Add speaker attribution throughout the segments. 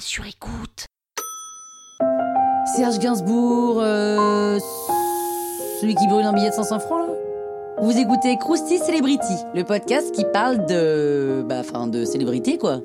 Speaker 1: sur écoute.
Speaker 2: Serge Gainsbourg, euh, celui qui brûle un billet de 500 francs Vous écoutez Krusty Celebrity, le podcast qui parle de. bah, enfin, de célébrité quoi.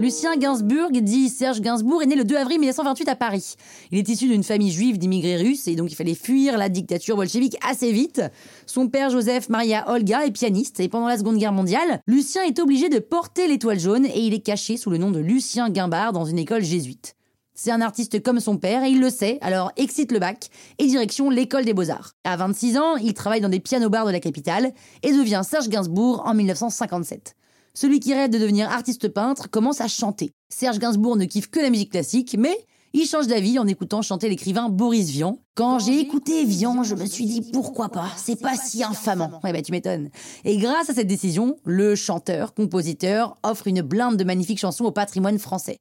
Speaker 2: Lucien Gainsbourg, dit Serge Gainsbourg, est né le 2 avril 1928 à Paris. Il est issu d'une famille juive d'immigrés russes et donc il fallait fuir la dictature bolchevique assez vite. Son père Joseph Maria Olga est pianiste et pendant la Seconde Guerre mondiale, Lucien est obligé de porter l'étoile jaune et il est caché sous le nom de Lucien Guimbard dans une école jésuite. C'est un artiste comme son père et il le sait, alors excite le bac et direction l'école des beaux-arts. À 26 ans, il travaille dans des piano-bars de la capitale et devient Serge Gainsbourg en 1957. Celui qui rêve de devenir artiste peintre commence à chanter. Serge Gainsbourg ne kiffe que la musique classique, mais il change d'avis en écoutant chanter l'écrivain Boris Vian. Quand j'ai écouté Vian, je me suis dit pourquoi pas, c'est pas si infamant. Ouais bah tu m'étonnes. Et grâce à cette décision, le chanteur, compositeur offre une blinde de magnifiques chansons au patrimoine français.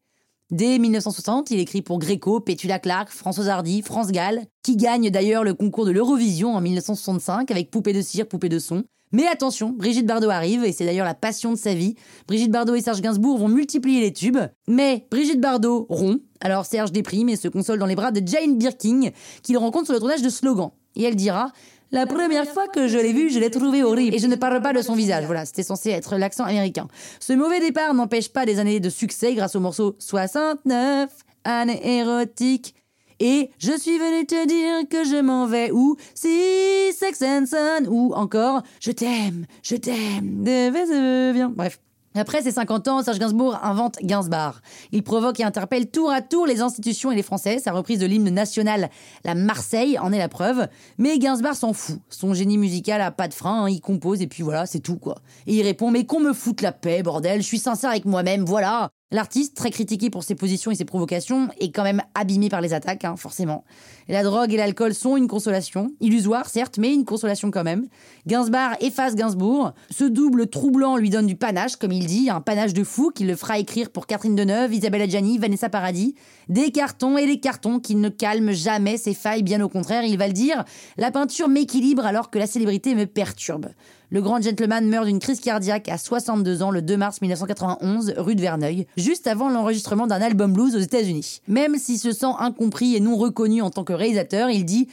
Speaker 2: Dès 1960, il écrit pour Gréco, Pétula Clark, François Hardy, France Gall, qui gagne d'ailleurs le concours de l'Eurovision en 1965 avec Poupée de cire, Poupée de son. Mais attention, Brigitte Bardot arrive, et c'est d'ailleurs la passion de sa vie. Brigitte Bardot et Serge Gainsbourg vont multiplier les tubes. Mais Brigitte Bardot rompt, alors Serge déprime et se console dans les bras de Jane Birkin, qu'il rencontre sur le tournage de Slogan. Et elle dira la première fois que je l'ai vu, je l'ai trouvé horrible. Et je ne parle pas de son visage. Voilà, c'était censé être l'accent américain. Ce mauvais départ n'empêche pas des années de succès grâce au morceau 69, années érotiques. Et je suis venu te dire que je m'en vais ou si Sex and Son ou encore je t'aime, je t'aime, bien. Bref. Après ses 50 ans, Serge Gainsbourg invente Gainsbar. Il provoque et interpelle tour à tour les institutions et les Français. Sa reprise de l'hymne national, la Marseille, en est la preuve. Mais Gainsbar s'en fout. Son génie musical a pas de frein, hein. il compose et puis voilà, c'est tout quoi. Et il répond Mais qu'on me foute la paix, bordel, je suis sincère avec moi-même, voilà. L'artiste, très critiqué pour ses positions et ses provocations, est quand même abîmé par les attaques, hein, forcément. la drogue et l'alcool sont une consolation, illusoire certes, mais une consolation quand même. Gainsbar efface Gainsbourg. Ce double troublant lui donne du panache, comme il dit, un panache de fou qui le fera écrire pour Catherine Deneuve, Isabelle Adjani, Vanessa Paradis. Des cartons et des cartons qui ne calment jamais ses failles, bien au contraire, il va le dire. La peinture m'équilibre alors que la célébrité me perturbe. Le grand gentleman meurt d'une crise cardiaque à 62 ans le 2 mars 1991, rue de Verneuil, juste avant l'enregistrement d'un album blues aux États-Unis. Même s'il se sent incompris et non reconnu en tant que réalisateur, il dit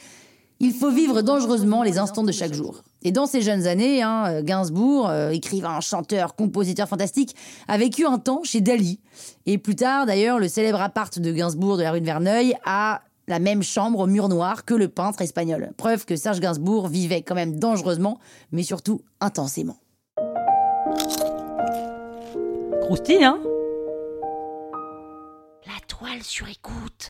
Speaker 2: il faut vivre dangereusement les instants de chaque jour. Et dans ses jeunes années, hein, Gainsbourg, euh, écrivain, chanteur, compositeur fantastique, a vécu un temps chez Dali. Et plus tard, d'ailleurs, le célèbre appart de Gainsbourg de la rue de Verneuil a la même chambre au mur noir que le peintre espagnol. Preuve que Serge Gainsbourg vivait quand même dangereusement, mais surtout intensément.
Speaker 1: Croustille, hein? La toile sur écoute.